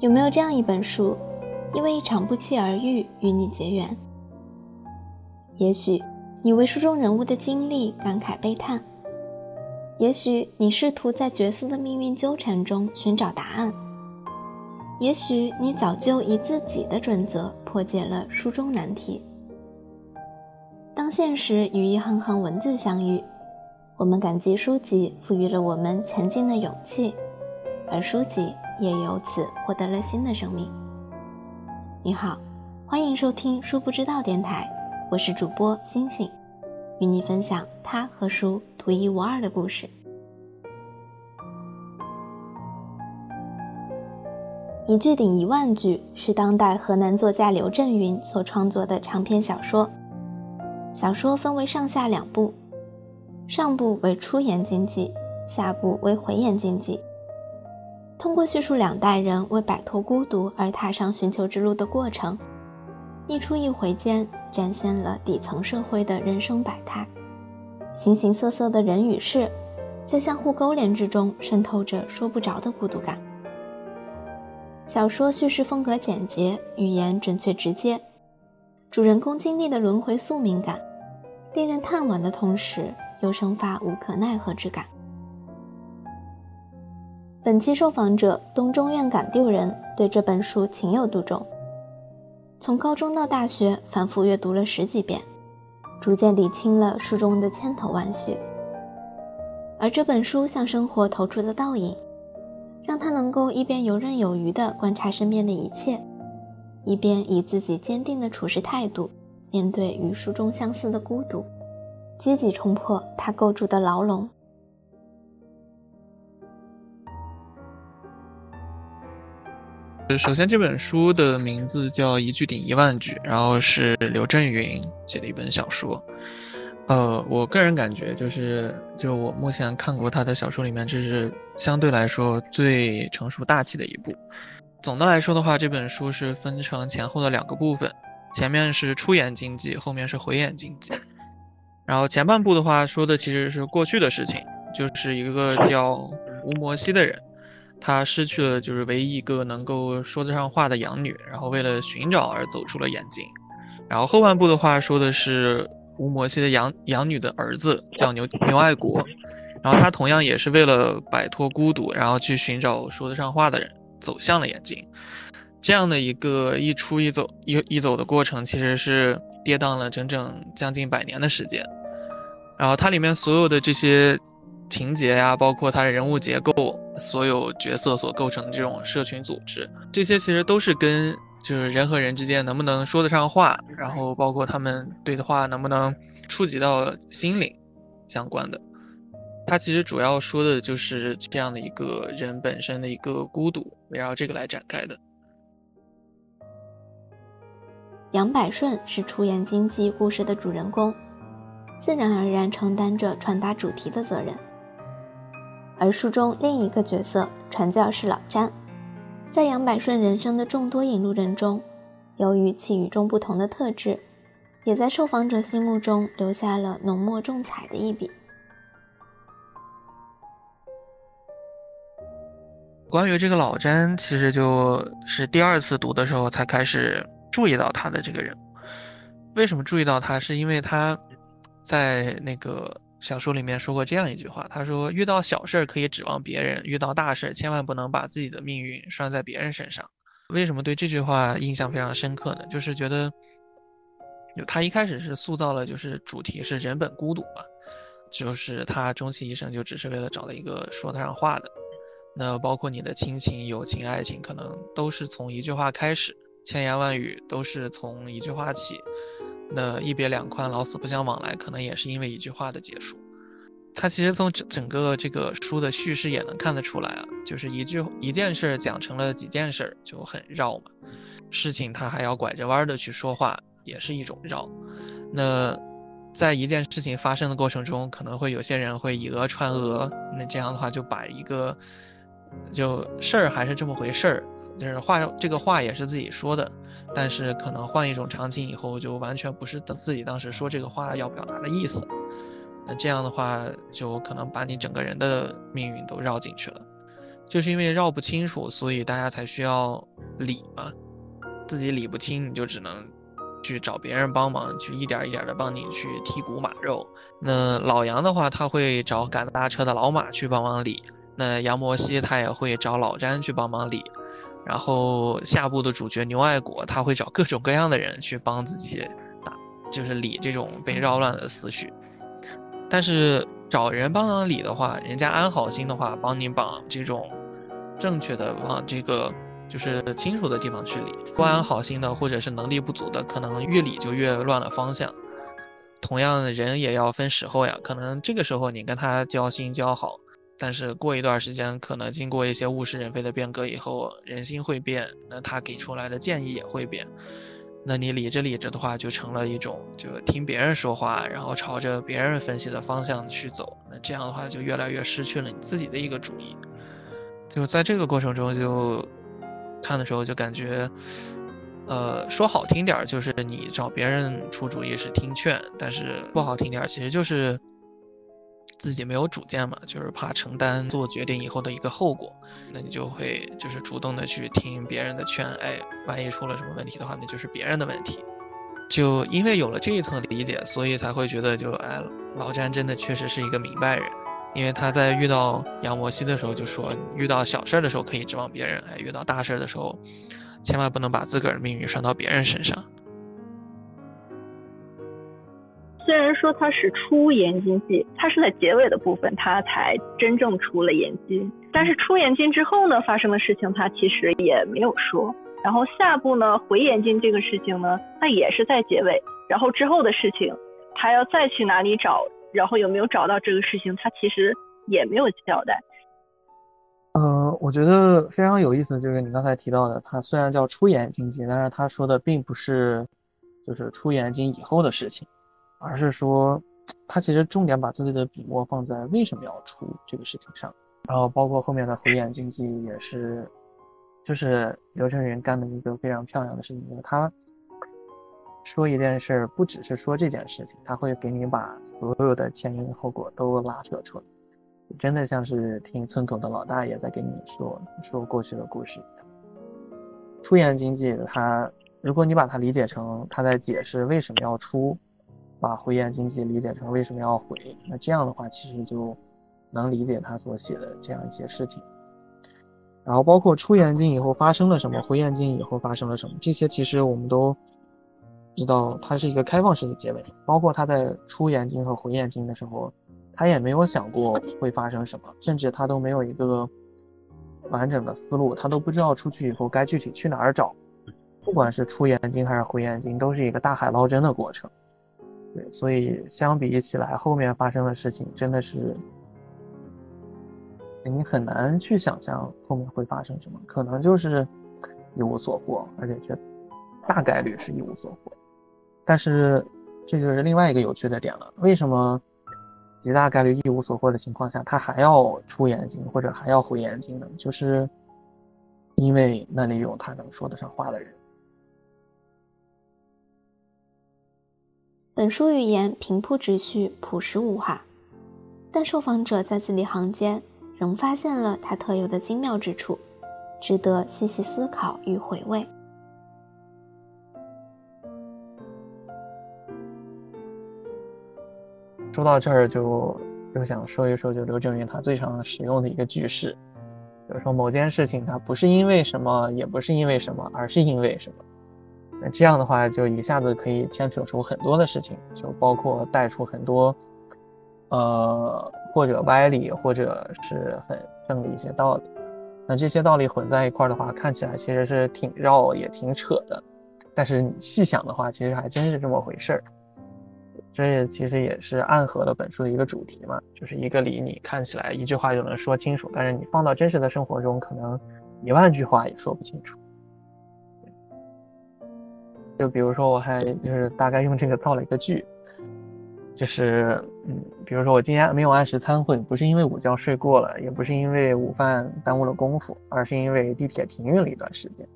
有没有这样一本书，因为一场不期而遇与你结缘？也许你为书中人物的经历感慨悲叹，也许你试图在角色的命运纠缠中寻找答案，也许你早就以自己的准则破解了书中难题。当现实与一行行文字相遇，我们感激书籍赋予了我们前进的勇气，而书籍。也由此获得了新的生命。你好，欢迎收听书不知道电台，我是主播星星，与你分享他和书独一无二的故事。一句顶一万句是当代河南作家刘震云所创作的长篇小说。小说分为上下两部，上部为出言经济，下部为回言经济。通过叙述两代人为摆脱孤独而踏上寻求之路的过程，一出一回间展现了底层社会的人生百态，形形色色的人与事，在相互勾连之中渗透着说不着的孤独感。小说叙事风格简洁，语言准确直接，主人公经历的轮回宿命感，令人叹惋的同时又生发无可奈何之感。本期受访者东中院感丢人对这本书情有独钟，从高中到大学反复阅读了十几遍，逐渐理清了书中的千头万绪。而这本书向生活投出的倒影，让他能够一边游刃有余地观察身边的一切，一边以自己坚定的处事态度面对与书中相似的孤独，积极冲破他构筑的牢笼。首先，这本书的名字叫《一句顶一万句》，然后是刘震云写的一本小说。呃，我个人感觉就是，就我目前看过他的小说里面，这是相对来说最成熟大气的一部。总的来说的话，这本书是分成前后的两个部分，前面是出演经济，后面是回演经济。然后前半部的话说的其实是过去的事情，就是一个叫吴摩西的人。他失去了就是唯一一个能够说得上话的养女，然后为了寻找而走出了眼睛。然后后半部的话说的是吴摩西的养养女的儿子叫牛牛爱国，然后他同样也是为了摆脱孤独，然后去寻找说得上话的人，走向了眼睛。这样的一个一出一走一一走的过程，其实是跌宕了整整将近百年的时间。然后它里面所有的这些。情节呀，包括它的人物结构，所有角色所构成的这种社群组织，这些其实都是跟就是人和人之间能不能说得上话，然后包括他们对的话能不能触及到心灵相关的。他其实主要说的就是这样的一个人本身的一个孤独，围绕这个来展开的。杨百顺是出演经济故事的主人公，自然而然承担着传达主题的责任。而书中另一个角色传教士老詹，在杨百顺人生的众多引路人中，由于其与众不同的特质，也在受访者心目中留下了浓墨重彩的一笔。关于这个老詹，其实就是第二次读的时候才开始注意到他的这个人。为什么注意到他？是因为他在那个。小说里面说过这样一句话，他说：“遇到小事儿可以指望别人，遇到大事千万不能把自己的命运拴在别人身上。”为什么对这句话印象非常深刻呢？就是觉得，就他一开始是塑造了，就是主题是人本孤独嘛，就是他终其一生就只是为了找到一个说得上话的。那包括你的亲情、友情、爱情，可能都是从一句话开始，千言万语都是从一句话起。那一别两宽，老死不相往来，可能也是因为一句话的结束。他其实从整整个这个书的叙事也能看得出来啊，就是一句一件事讲成了几件事，就很绕嘛。事情他还要拐着弯的去说话，也是一种绕。那在一件事情发生的过程中，可能会有些人会以讹传讹，那这样的话就把一个就事儿还是这么回事儿，就是话这个话也是自己说的。但是可能换一种场景以后，就完全不是自己当时说这个话要表达的意思。那这样的话，就可能把你整个人的命运都绕进去了。就是因为绕不清楚，所以大家才需要理嘛。自己理不清，你就只能去找别人帮忙，去一点一点的帮你去剔骨马肉。那老杨的话，他会找赶大车的老马去帮忙理；那杨摩西他也会找老詹去帮忙理。然后下部的主角牛爱国，他会找各种各样的人去帮自己打，就是理这种被扰乱的思绪。但是找人帮忙理的话，人家安好心的话，帮你把这种正确的往这个。就是清楚的地方去理，不安好心的或者是能力不足的，可能越理就越乱了方向。同样的，人也要分时候呀，可能这个时候你跟他交心交好，但是过一段时间，可能经过一些物是人非的变革以后，人心会变，那他给出来的建议也会变。那你理着理着的话，就成了一种就听别人说话，然后朝着别人分析的方向去走，那这样的话就越来越失去了你自己的一个主意。就在这个过程中就。看的时候就感觉，呃，说好听点儿就是你找别人出主意是听劝，但是不好听点儿其实就是自己没有主见嘛，就是怕承担做决定以后的一个后果，那你就会就是主动的去听别人的劝，哎，万一出了什么问题的话，那就是别人的问题。就因为有了这一层理解，所以才会觉得就哎，老詹真的确实是一个明白人。因为他在遇到杨摩西的时候就说，遇到小事儿的时候可以指望别人，哎，遇到大事儿的时候，千万不能把自个儿的命运拴到别人身上。虽然说他是出言经济，他是在结尾的部分他才真正出了言经，但是出言经之后呢，发生的事情他其实也没有说。然后下部呢回言经这个事情呢，他也是在结尾，然后之后的事情，他要再去哪里找？然后有没有找到这个事情？他其实也没有交代。嗯，我觉得非常有意思，就是你刚才提到的，他虽然叫出言经济，但是他说的并不是就是出言经以后的事情，而是说他其实重点把自己的笔墨放在为什么要出这个事情上。然后包括后面的回眼经济也是，就是刘震云干的一个非常漂亮的事情，就是他。说一件事，不只是说这件事情，他会给你把所有的前因后果都拉扯出来，真的像是听村口的老大爷在给你说说过去的故事一样。出言经济，他如果你把它理解成他在解释为什么要出，把回言经济理解成为什么要回，那这样的话其实就能理解他所写的这样一些事情。然后包括出言经以后发生了什么，回言经以后发生了什么，这些其实我们都。知道它是一个开放式的结尾，包括他在出眼睛和回眼睛的时候，他也没有想过会发生什么，甚至他都没有一个完整的思路，他都不知道出去以后该具体去哪儿找。不管是出眼睛还是回眼睛，都是一个大海捞针的过程。所以相比起来，后面发生的事情真的是你很难去想象后面会发生什么，可能就是一无所获，而且却大概率是一无所获。但是，这就是另外一个有趣的点了。为什么极大概率一无所获的情况下，他还要出眼睛或者还要回眼睛呢？就是因为那里有他能说得上话的人。本书语言平铺直叙、朴实无华，但受访者在字里行间仍发现了他特有的精妙之处，值得细细思考与回味。说到这儿，就又想说一说，就刘震云他最常使用的一个句式，就是说某件事情它不是因为什么，也不是因为什么，而是因为什么。那这样的话，就一下子可以牵扯出很多的事情，就包括带出很多，呃，或者歪理，或者是很正的一些道理。那这些道理混在一块儿的话，看起来其实是挺绕，也挺扯的。但是你细想的话，其实还真是这么回事儿。这其实也是暗合了本书的一个主题嘛，就是一个理你看起来一句话就能说清楚，但是你放到真实的生活中，可能一万句话也说不清楚。就比如说，我还就是大概用这个造了一个句，就是嗯，比如说我今天没有按时参会，不是因为午觉睡过了，也不是因为午饭耽误了功夫，而是因为地铁停运了一段时间。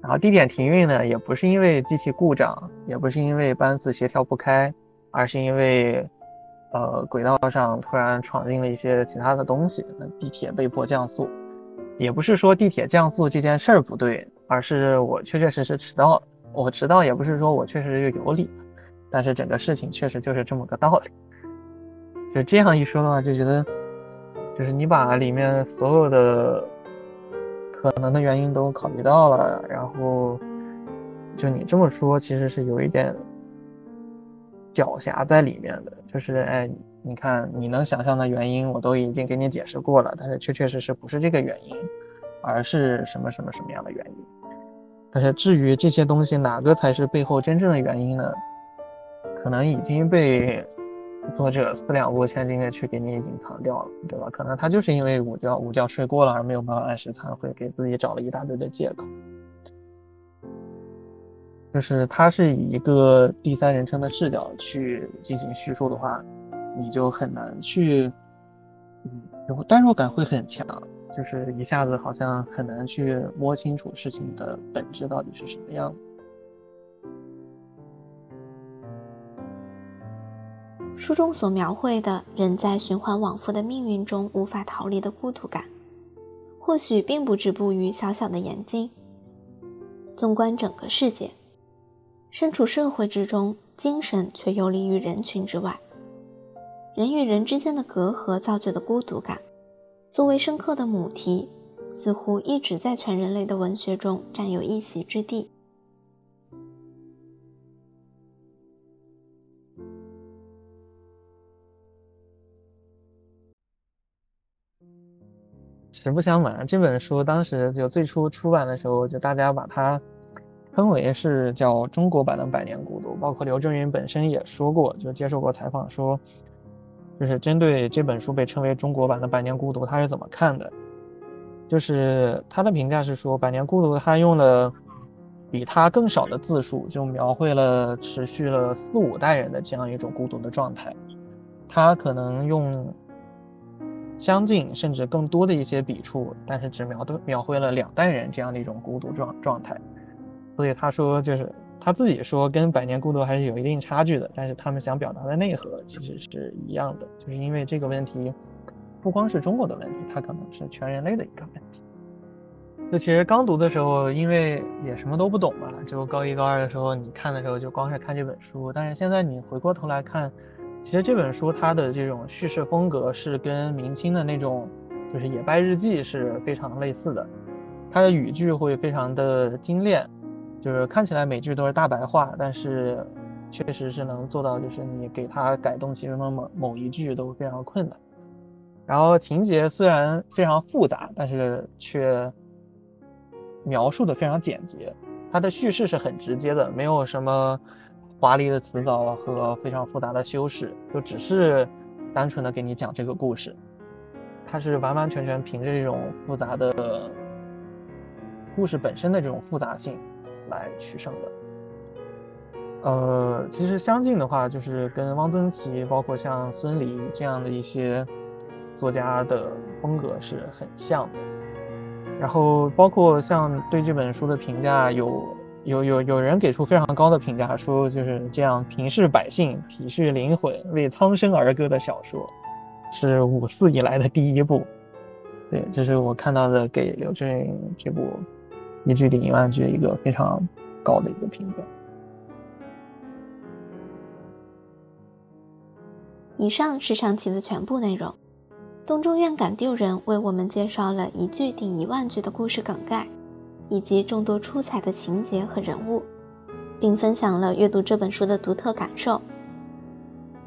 然后地铁停运呢，也不是因为机器故障，也不是因为班次协调不开。而是因为，呃，轨道上突然闯进了一些其他的东西，那地铁被迫降速。也不是说地铁降速这件事儿不对，而是我确确实实迟到了。我迟到也不是说我确实是有理，但是整个事情确实就是这么个道理。就这样一说的话，就觉得，就是你把里面所有的可能的原因都考虑到了，然后就你这么说，其实是有一点狡黠在里面的。就是哎，你看你能想象的原因，我都已经给你解释过了，但是确确实实不是这个原因，而是什么什么什么样的原因。但是至于这些东西哪个才是背后真正的原因呢？可能已经被作者四两拨千斤的去给你隐藏掉了，对吧？可能他就是因为午觉午觉睡过了而没有办法按时参会，给自己找了一大堆的借口。就是他是以一个第三人称的视角去进行叙述的话，你就很难去，嗯，代入感会很强。就是一下子好像很难去摸清楚事情的本质到底是什么样。书中所描绘的人在循环往复的命运中无法逃离的孤独感，或许并不止步于小小的眼睛。纵观整个世界，身处社会之中，精神却游离于人群之外。人与人之间的隔阂造就的孤独感。作为深刻的母题，似乎一直在全人类的文学中占有一席之地。实不相瞒，这本书当时就最初出版的时候，就大家把它称为是叫中国版的《百年孤独》，包括刘震云本身也说过，就接受过采访说。就是针对这本书被称为中国版的《百年孤独》，他是怎么看的？就是他的评价是说，《百年孤独》他用了比他更少的字数，就描绘了持续了四五代人的这样一种孤独的状态。他可能用相近甚至更多的一些笔触，但是只描的描绘了两代人这样的一种孤独状状态。所以他说，就是。他自己说跟《百年孤独》还是有一定差距的，但是他们想表达的内核其实是一样的，就是因为这个问题不光是中国的问题，它可能是全人类的一个问题。就其实刚读的时候，因为也什么都不懂嘛，就高一高二的时候，你看的时候就光是看这本书，但是现在你回过头来看，其实这本书它的这种叙事风格是跟明清的那种就是野拜日记是非常类似的，它的语句会非常的精炼。就是看起来每句都是大白话，但是确实是能做到，就是你给它改动其中的某某一句都非常困难。然后情节虽然非常复杂，但是却描述的非常简洁。它的叙事是很直接的，没有什么华丽的辞藻和非常复杂的修饰，就只是单纯的给你讲这个故事。它是完完全全凭着这种复杂的故事本身的这种复杂性。来取胜的。呃，其实相近的话，就是跟汪曾祺，包括像孙犁这样的一些作家的风格是很像的。然后，包括像对这本书的评价，有有有有人给出非常高的评价，说就是这样平视百姓、体恤灵魂、为苍生而歌的小说，是五四以来的第一部。对，这是我看到的给刘震云这部。一句顶一万句，一个非常高的一个评价。以上是上期的全部内容。东中院感丢人为我们介绍了一句顶一万句的故事梗概，以及众多出彩的情节和人物，并分享了阅读这本书的独特感受。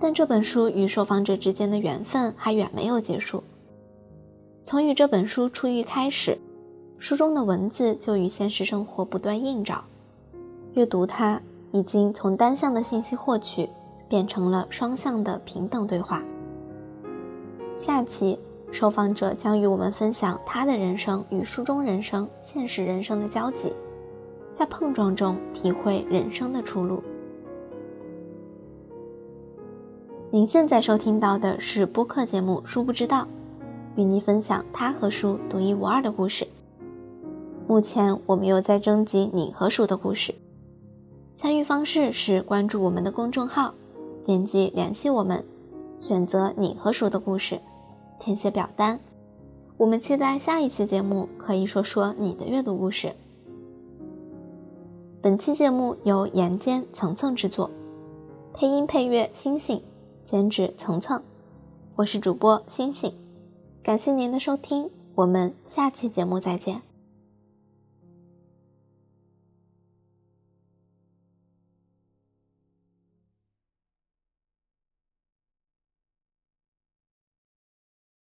但这本书与受访者之间的缘分还远没有结束。从与这本书初遇开始。书中的文字就与现实生活不断映照，阅读它已经从单向的信息获取变成了双向的平等对话。下期受访者将与我们分享他的人生与书中人生、现实人生的交集，在碰撞中体会人生的出路。您现在收听到的是播客节目《书不知道》，与您分享他和书独一无二的故事。目前我们又在征集你和鼠的故事，参与方式是关注我们的公众号，点击联系我们，选择你和鼠的故事，填写表单，我们期待下一期节目可以说说你的阅读故事。本期节目由岩间层层制作，配音配乐星星，监制层层，我是主播星星，感谢您的收听，我们下期节目再见。